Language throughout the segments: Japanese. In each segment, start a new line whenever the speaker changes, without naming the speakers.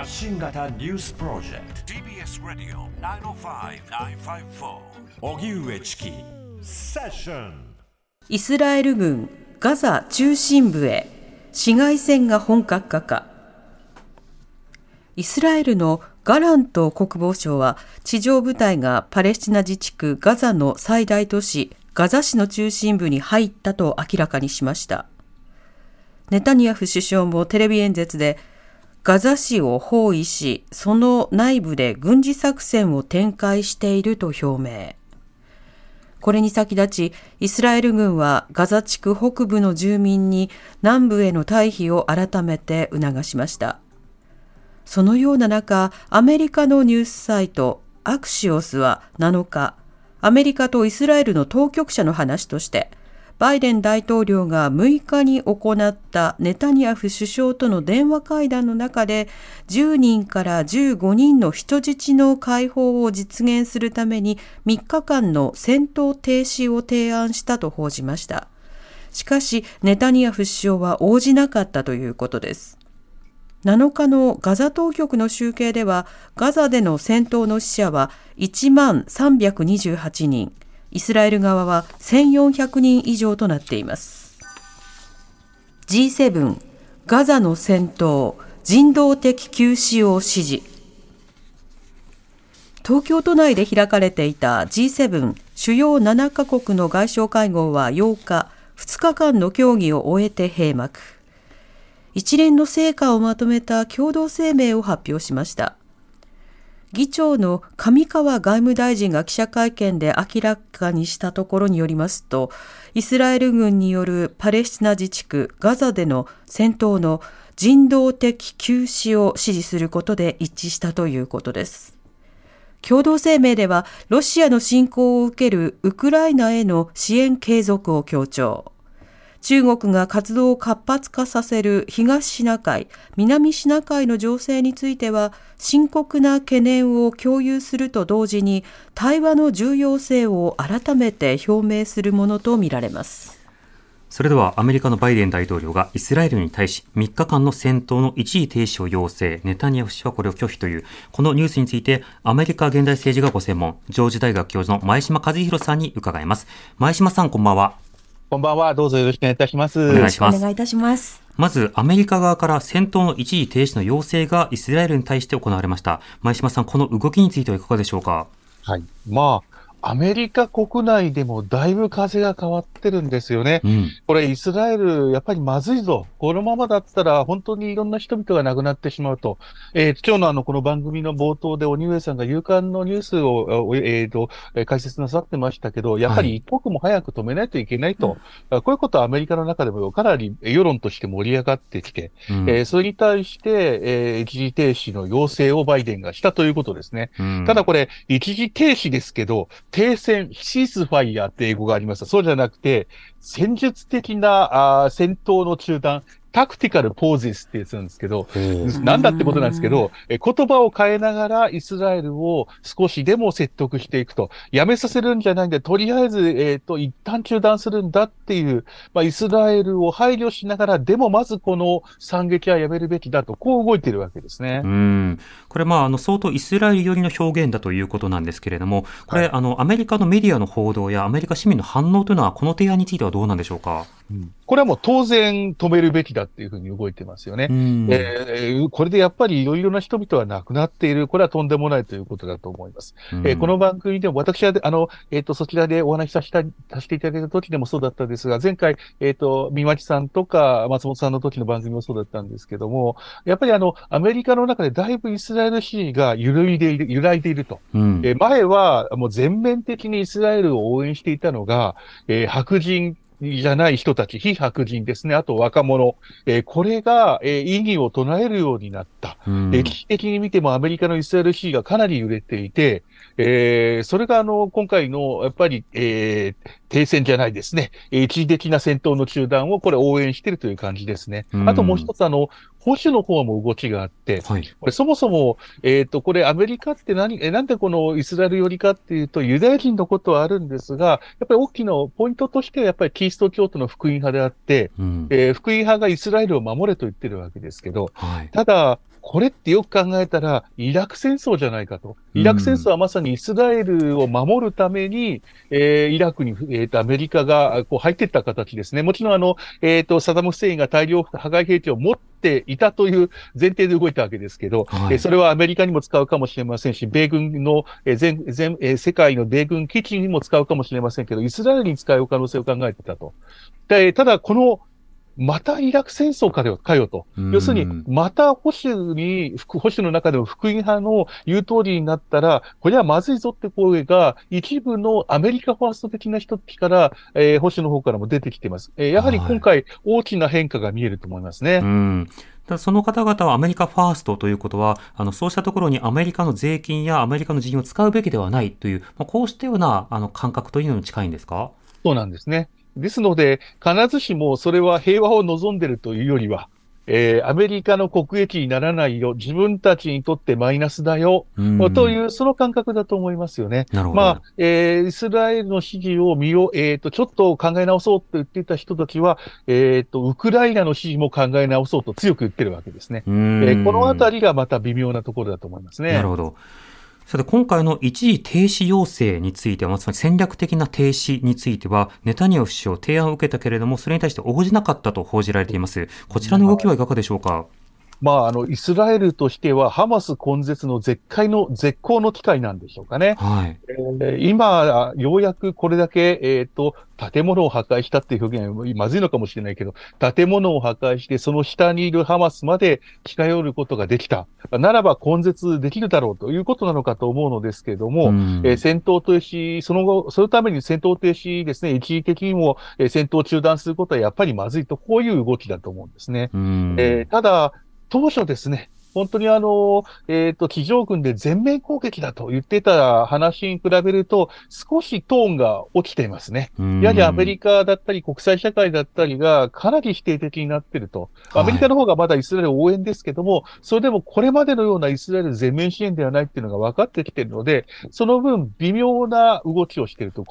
発信型ニュースプロジェクト。TBS ラディオ905-954おぎゅうえちきセッション
イスラエル軍ガザ中心部へ。市街戦が本格化か。イスラエルのガラント国防相は地上部隊がパレスチナ自治区ガザの最大都市ガザ市の中心部に入ったと明らかにしました。ネタニヤフ首相もテレビ演説でガザ市を包囲し、その内部で軍事作戦を展開していると表明。これに先立ち、イスラエル軍はガザ地区北部の住民に南部への退避を改めて促しました。そのような中、アメリカのニュースサイトアクシオスは7日、アメリカとイスラエルの当局者の話として、バイデン大統領が6日に行ったネタニヤフ首相との電話会談の中で10人から15人の人質の解放を実現するために3日間の戦闘停止を提案したと報じました。しかし、ネタニヤフ首相は応じなかったということです。7日のガザ当局の集計では、ガザでの戦闘の死者は1万328人、イスラエル側は1400人以上となっています。G7 ガザの戦闘人道的休止を指示。東京都内で開かれていた G7 主要7カ国の外相会合は8日2日間の協議を終えて閉幕。一連の成果をまとめた共同声明を発表しました。議長の上川外務大臣が記者会見で明らかにしたところによりますと、イスラエル軍によるパレスチナ自治区ガザでの戦闘の人道的休止を支持することで一致したということです。共同声明では、ロシアの侵攻を受けるウクライナへの支援継続を強調。中国が活動を活発化させる東シナ海、南シナ海の情勢については深刻な懸念を共有すると同時に対話の重要性を改めて表明するものとみられます。
それではアメリカのバイデン大統領がイスラエルに対し3日間の戦闘の一時停止を要請、ネタニヤフ氏はこれを拒否という、このニュースについてアメリカ現代政治がご専門、ジョージ大学教授の前島和弘さんに伺います。前島さんこんばんは。
こんばんは。どうぞよろしくお願いいたします。
お願いします。
お願いいたします。
まず、アメリカ側から戦闘の一時停止の要請がイスラエルに対して行われました。前島さん、この動きについてはいかがでしょうか？
はい。まあ、アメリカ国内でもだいぶ風が変わってるんですよね。うん、これ、イスラエル、やっぱりまずいぞ。このままだったら、本当にいろんな人々が亡くなってしまうと。えー、今日のあの、この番組の冒頭で、鬼上さんが勇敢のニュースを、えっ、ー、と、解説なさってましたけど、やっぱり一刻も早く止めないといけないと。はい、こういうことはアメリカの中でもかなり世論として盛り上がってきて、うん、えー、それに対して、えー、一時停止の要請をバイデンがしたということですね。うん、ただこれ、一時停止ですけど、停戦、シースファイヤーって英語がありました。そうじゃなくて、戦術的なあ戦闘の中断、タクティカルポーズスってやつなんですけど、なんだってことなんですけど、え言葉を変えながらイスラエルを少しでも説得していくと、やめさせるんじゃないんで、とりあえず、えっ、ー、と、一旦中断するんだっていう、まあ、イスラエルを配慮しながら、でもまずこの惨劇はやめるべきだと、こう動いてるわけですね。
うん。これ、まあ、あの、相当イスラエル寄りの表現だということなんですけれども、これ、はい、あの、アメリカのメディアの報道やアメリカ市民の反応というのは、この提案についてはどうなんでしょうか？
うんこれはもう当然止めるべきだっていうふうに動いてますよね。えー、これでやっぱりいろいろな人々は亡くなっている。これはとんでもないということだと思います。えー、この番組でも私は、あの、えっ、ー、と、そちらでお話しさせたさせていただいた時でもそうだったんですが、前回、えっ、ー、と、三町さんとか松本さんの時の番組もそうだったんですけども、やっぱりあの、アメリカの中でだいぶイスラエル支持が揺らいでいる、揺らいでいると。うん、えー、前はもう全面的にイスラエルを応援していたのが、えー、白人じゃない人たち、非白人ですね、あと若者、えー、これが、えー、意義を唱えるようになった。歴史的に見てもアメリカのイスラエルシーがかなり揺れていて、えー、それがあの、今回の、やっぱり、えー、停戦じゃないですね。一時的な戦闘の中断をこれ応援しているという感じですね。あともう一つあの、保守の方も動きがあって、はい、これそもそも、えっ、ー、と、これアメリカって何、え、なんでこのイスラエル寄りかっていうと、ユダヤ人のことはあるんですが、やっぱり大きなポイントとしてはやっぱりキリスト教徒の福音派であって、うん、えー、福音派がイスラエルを守れと言ってるわけですけど、はい、ただ、これってよく考えたら、イラク戦争じゃないかと。イラク戦争はまさにイスラエルを守るために、えー、イラクに、えーと、アメリカがこう入っていった形ですね。もちろん、あの、えっ、ー、と、サダム・フセインが大量破壊兵器を持っていたという前提で動いたわけですけど、はい、えー、それはアメリカにも使うかもしれませんし、米軍の、えー、全、全、えー、世界の米軍基地にも使うかもしれませんけど、イスラエルに使う可能性を考えてたと。で、ただ、この、またイラク戦争かよかよと。要するに、また保守に、保守の中でも福音派の言う通りになったら、これはまずいぞって声が、一部のアメリカファースト的な人から、えー、保守の方からも出てきています。えー、やはり今回、大きな変化が見えると思いますね。
はいその方々はアメリカファーストということは、あの、そうしたところにアメリカの税金やアメリカの人員を使うべきではないという、まあ、こうしたような、あの、感覚というのに近いんですか？
そうなんですね。ですので、必ずしもそれは平和を望んでるというよりは、えー、アメリカの国益にならないよ、自分たちにとってマイナスだよ、という、その感覚だと思いますよね。まあ、えー、イスラエルの支持を見よう、えっ、ー、と、ちょっと考え直そうと言っていた人たちは、えっ、と、ウクライナの支持も考え直そうと強く言ってるわけですね。えー、このあたりがまた微妙なところだと思いますね。
なるほど。さて、今回の一時停止要請については、つまり戦略的な停止については、ネタニヤフ首相提案を受けたけれども、それに対して応じなかったと報じられています。こちらの動きはいかがでしょうか？
まあ、あの、イスラエルとしては、ハマス根絶の絶海の、絶好の機会なんでしょうかね。はい。えー、今、ようやくこれだけ、えっ、ー、と、建物を破壊したっていう表現はまずいのかもしれないけど、建物を破壊して、その下にいるハマスまで近寄ることができた。ならば根絶できるだろうということなのかと思うのですけれども、うん、えー、戦闘停止、その後、そのために戦闘停止ですね、一時的にも、えー、戦闘中断することはやっぱりまずいと、こういう動きだと思うんですね。うん、えー、ただ、当初ですね、本当にあの、えっ、ー、と、地上軍で全面攻撃だと言ってた話に比べると、少しトーンが落ちていますね。やはりアメリカだったり国際社会だったりがかなり否定的になっていると。アメリカの方がまだイスラエル応援ですけども、はい、それでもこれまでのようなイスラエル全面支援ではないっていうのが分かってきているので、その分微妙な動きをしていると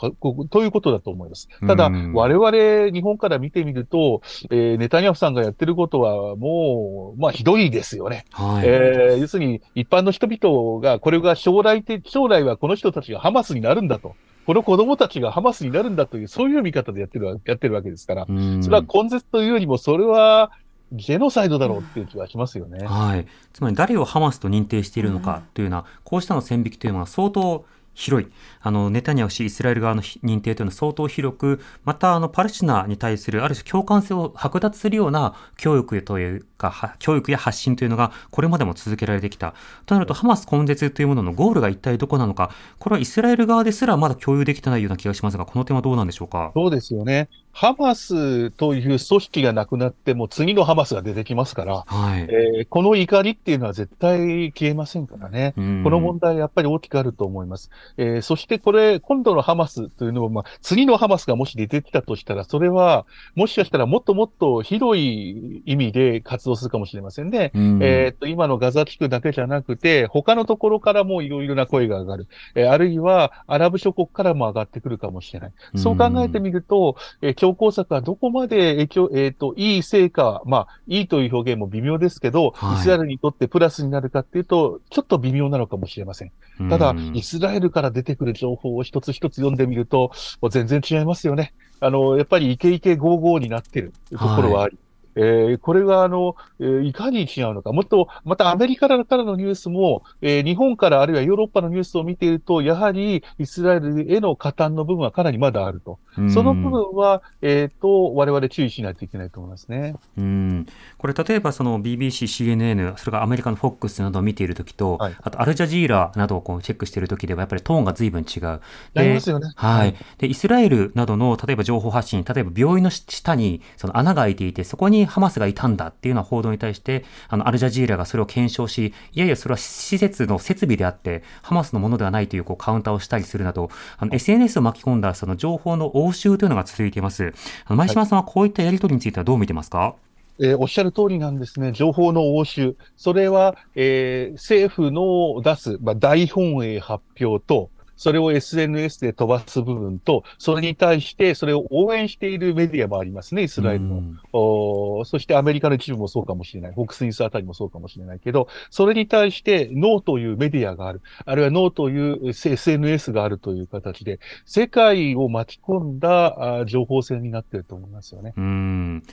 ということだと思います。ただ、我々日本から見てみると、えー、ネタニヤフさんがやってることはもう、まあひどいですよね。はいはい、えー、要するに一般の人々が、これが将来的、将来はこの人たちがハマスになるんだと。この子供たちがハマスになるんだという、そういう見方でやってるやってるわけですから、それは根絶というよりも、それは、ジェノサイドだろうっていう気はしますよね。
はい。つまり誰をハマスと認定しているのかというのは、こうしたの線引きというのは相当広い。あの、ネタニヤフ氏、イスラエル側の認定というのは相当広く、また、あの、パレスチナに対するある種共感性を剥奪するような教育というか、教育や発信というのが、これまでも続けられてきた。となると、ハマス根絶というもののゴールが一体どこなのか、これはイスラエル側ですらまだ共有できてないような気がしますが、この点はどうなんでしょうか？
そうですよね。ハマスという組織がなくなっても次のハマスが出てきますから、はいえー、この怒りっていうのは絶対消えませんからね。この問題やっぱり大きくあると思います。えー、そしてこれ、今度のハマスというのは、まあ、次のハマスがもし出てきたとしたら、それは、もしかしたらもっともっと広い意味で活動するかもしれませんね。えっ、と、今のガザ地区だけじゃなくて、他のところからもいろいろな声が上がる。えー、あるいは、アラブ諸国からも上がってくるかもしれない。そう考えてみると、えー、強硬策はどこまで影響、えっ、と、いい成果、まあ、いいという表現も微妙ですけど、はい、イスラエルにとってプラスになるかっていうと、ちょっと微妙なのかもしれません。ただ、イスラエルから出てくる情報を一つ一つ読んでみると、もう全然違いますよね。あの、やっぱりイケイケゴーゴーになってるところはあり、はいえー、これがあの、えー、いかに違うのか。もっと、またアメリカからのニュースも、えー、日本からあるいはヨーロッパのニュースを見ていると、やはりイスラエルへの加担の部分はかなりまだあると。その部分は、えっ、ー、と、我々注意しないといけないと思いますね。
うん。これ、例えばその BBC、CNN、それからアメリカの FOX などを見ているときと、はい、あとアルジャジーラなどをこうチェックしているときでは、やっぱりトーンが随分違う。あ
りますよね。
はい。で、イスラエルなどの、例えば情報発信、例えば病院の下にその穴が開いていて、そこにハマスがいたんだっていうような報道に対して、あの、アルジャジーラがそれを検証し、いやいや、それは施設の設備であって、ハマスのものではないというこうカウンターをしたりするなど、あの、SNS を巻き込んだその情報の応酬というのが続いています。あの前島さんはこういったやり取りについてはどう見てますか、
えー、おっしゃる通りなんですね。情報の応酬。それは、えー、政府の出す、まあ、大本営発表と、それを SNS で飛ばす部分と、それに対してそれを応援しているメディアもありますね、イスラエルの。うん、おそしてアメリカの一部もそうかもしれない。フォックススあたりもそうかもしれないけど、それに対してノーというメディアがある。あるいはノーという SNS があるという形で、世界を巻き込んだ情報戦になっていると思いますよね。
うん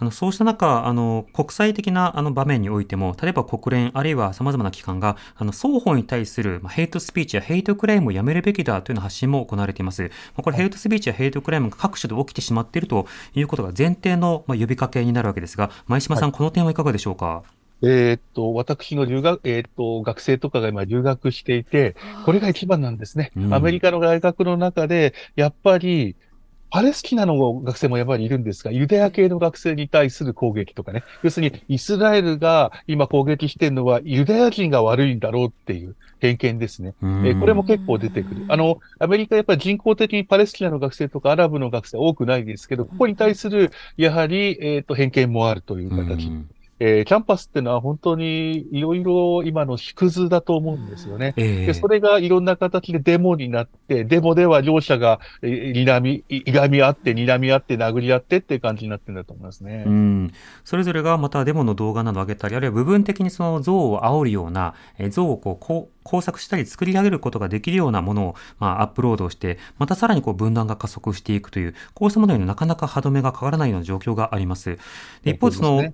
あのそうした中、あの国際的なあの場面においても、例えば国連、あるいは様々な機関が、あの双方に対する、まあ、ヘイトスピーチやヘイトクライムをやめるべきだというの発信も行われています。まあ、これ、ヘイトスピーチやヘイトクライムが各所で起きてしまっているということが前提の、まあ、呼びかけになるわけですが、前嶋さん、はい、この点はいかがでしょうか？
えー、っと、私の留学、えー、っと、学生とかが今留学していて、これが一番なんですね。うん、アメリカの大学の中で、やっぱり、パレスチナの学生もやっぱりいるんですが、ユダヤ系の学生に対する攻撃とかね、要するにイスラエルが今攻撃してるのはユダヤ人が悪いんだろうっていう偏見ですね。えー、これも結構出てくる。あの、アメリカやっぱり人口的にパレスチナの学生とかアラブの学生多くないですけど、ここに対するやはり、えっ、ー、と偏見もあるという形。えー、キャンパスっていうのは本当にいろいろ今の縮図だと思うんですよね、えー、で。それがいろんな形でデモになって、デモでは両者が、えー、睨み、いがみ合って、睨み合って、殴り合ってっていう感じになってるんだと思いますね。
うん。それぞれがまたデモの動画などを上げたり、あるいは部分的にその像を煽るような、えー、像をこう、こう工作したり作り上げることができるようなものを、まあ、アップロードして、またさらにこう分断が加速していくという、こうしたものになかなか歯止めがかからないような状況があります。一方、その、はい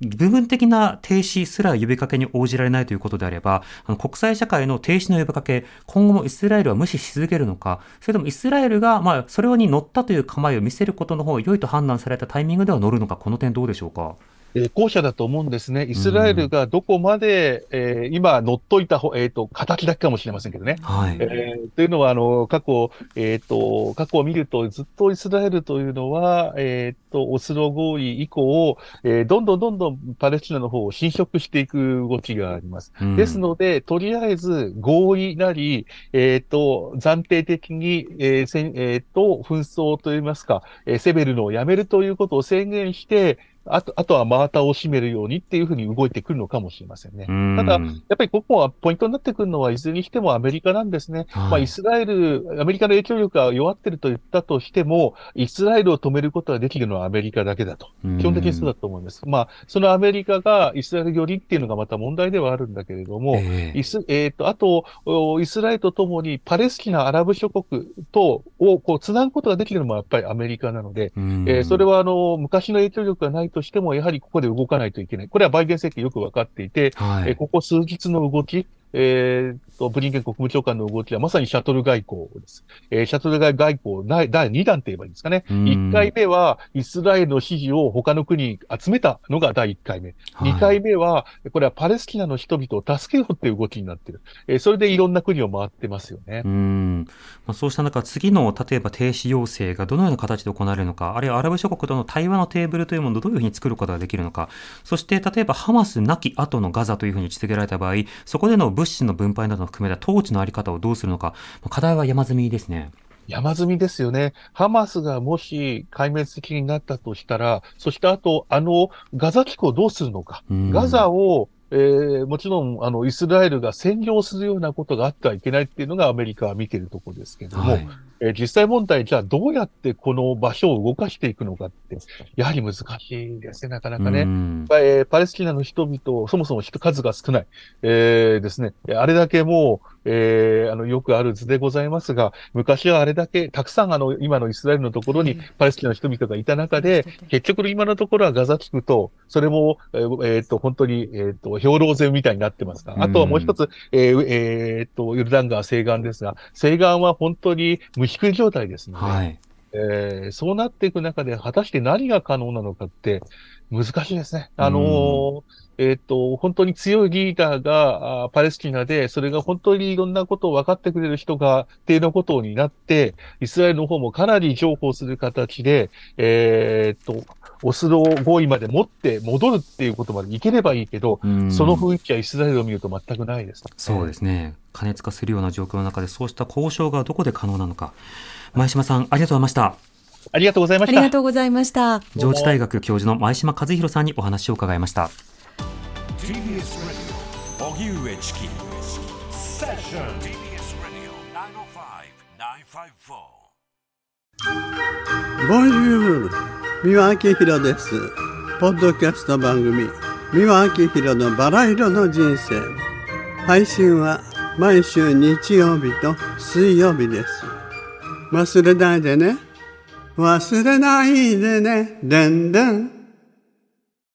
部分的な停止すら呼びかけに応じられないということであれば、あの国際社会の停止の呼びかけ、今後もイスラエルは無視し続けるのか、それともイスラエルが、まあ、それに乗ったという構えを見せることの方が良いと判断されたタイミングでは乗るのか、この点どうでしょうか？
えー、後者だと思うんですね。イスラエルがどこまで、うん、えー、今乗っといた、えっ、ー、と、形だけかもしれませんけどね。はい。えー、というのは、あの、過去、えっ、と、過去を見ると、ずっとイスラエルというのは、えっ、と、オスロ合意以降、えー、どんどんどんどんパレスチナの方を侵食していく動きがあります。うん、ですので、とりあえず合意なり、えっ、と、暫定的に、えー、せんえっ、と、紛争といいますか、えー、セベルのをやめるということを宣言して、あと、あとは真綿を締めるようにっていうふうに動いてくるのかもしれませんね。ただ、やっぱりここはポイントになってくるのは、いずれにしてもアメリカなんですね。はい、まあ、イスラエル、アメリカの影響力が弱ってると言ったとしても、イスラエルを止めることができるのはアメリカだけだと。基本的にそうだと思います。まあ、そのアメリカがイスラエル寄りっていうのがまた問題ではあるんだけれども、えー、イス、えっ、ー、と、あと、イスラエルとともにパレスチナ、アラブ諸国と、をこう、つなぐことができるのもやっぱりアメリカなので、えー、それはあの、昔の影響力がないとしても、やはりここで動かないといけない。これはバイデン政権よくわかっていて、はい、えここ数日の動き、えー、と、ブリンケン国務長官の動きはまさにシャトル外交です。えー、シャトル外交第第2弾と言えばいいんですかね。1回目はイスラエルの支持を他の国に集めたのが第1回目。はい、2回目は、これはパレスチナの人々を助けようっていう動きになっている。えー、それでいろんな国を回ってますよね。
うん。まあ、そうした中、次の例えば停止要請がどのような形で行われるのか、あるいはアラブ諸国との対話のテーブルというものをどういうふうに作ることができるのか、そして例えばハマスなき後のガザというふうに位置づけられた場合、そこでの物資の分配などの含めた統治のあり方をどうするのか、課題は山積みですね。
山積みですよね。ハマスがもし壊滅的になったとしたら、そしてあと、あの、ガザ機構をどうするのか。ガザをえー、もちろん、あの、イスラエルが占領するようなことがあってはいけないっていうのがアメリカは見てるところですけども、はい、えー、実際問題、じゃあどうやってこの場所を動かしていくのかって、やはり難しいですね、なかなかね。えー、パレスチナの人々、そもそも人数が少ない、えー、ですね、あれだけもう、えー、あの、よくある図でございますが、昔はあれだけ、たくさんあの、今のイスラエルのところにパレスチナの人々がいた中で、結局今のところはガザ地区と、それも、えー、えー、と、本当に、えっ、ー、と、兵糧攻みたいになってますが、あとはもう一つ、えー、えー、と、ヨルダン川西岸ですが、西岸は本当に無低い状態ですので、はい。えー、そうなっていく中で、果たして何が可能なのかって難しいですね。あのー、えっ、と、本当に強いリーダーがパレスチナで、それが本当にいろんなことを分かってくれる人が、定のことになって、イスラエルの方もかなり譲歩する形で、えっ、と、オスロ合意まで持って戻るっていうことまでいければいいけど、その雰囲気はイスラエルを見ると全くないです、ね、
そうですね。加熱化するような状況の中で、そうした交渉がどこで可能なのか。前島さん、ありがとうございました。
ありがとうございました。
ありがとうございました。
上智大学教授の前島和弘さんにお話を伺いました。
ボンジュール三輪明宏です。ポッドキャスト番組三輪明宏のバラ色の人生配信は毎週日曜日と水曜日です。忘れないでね。忘れないでね。でんでん。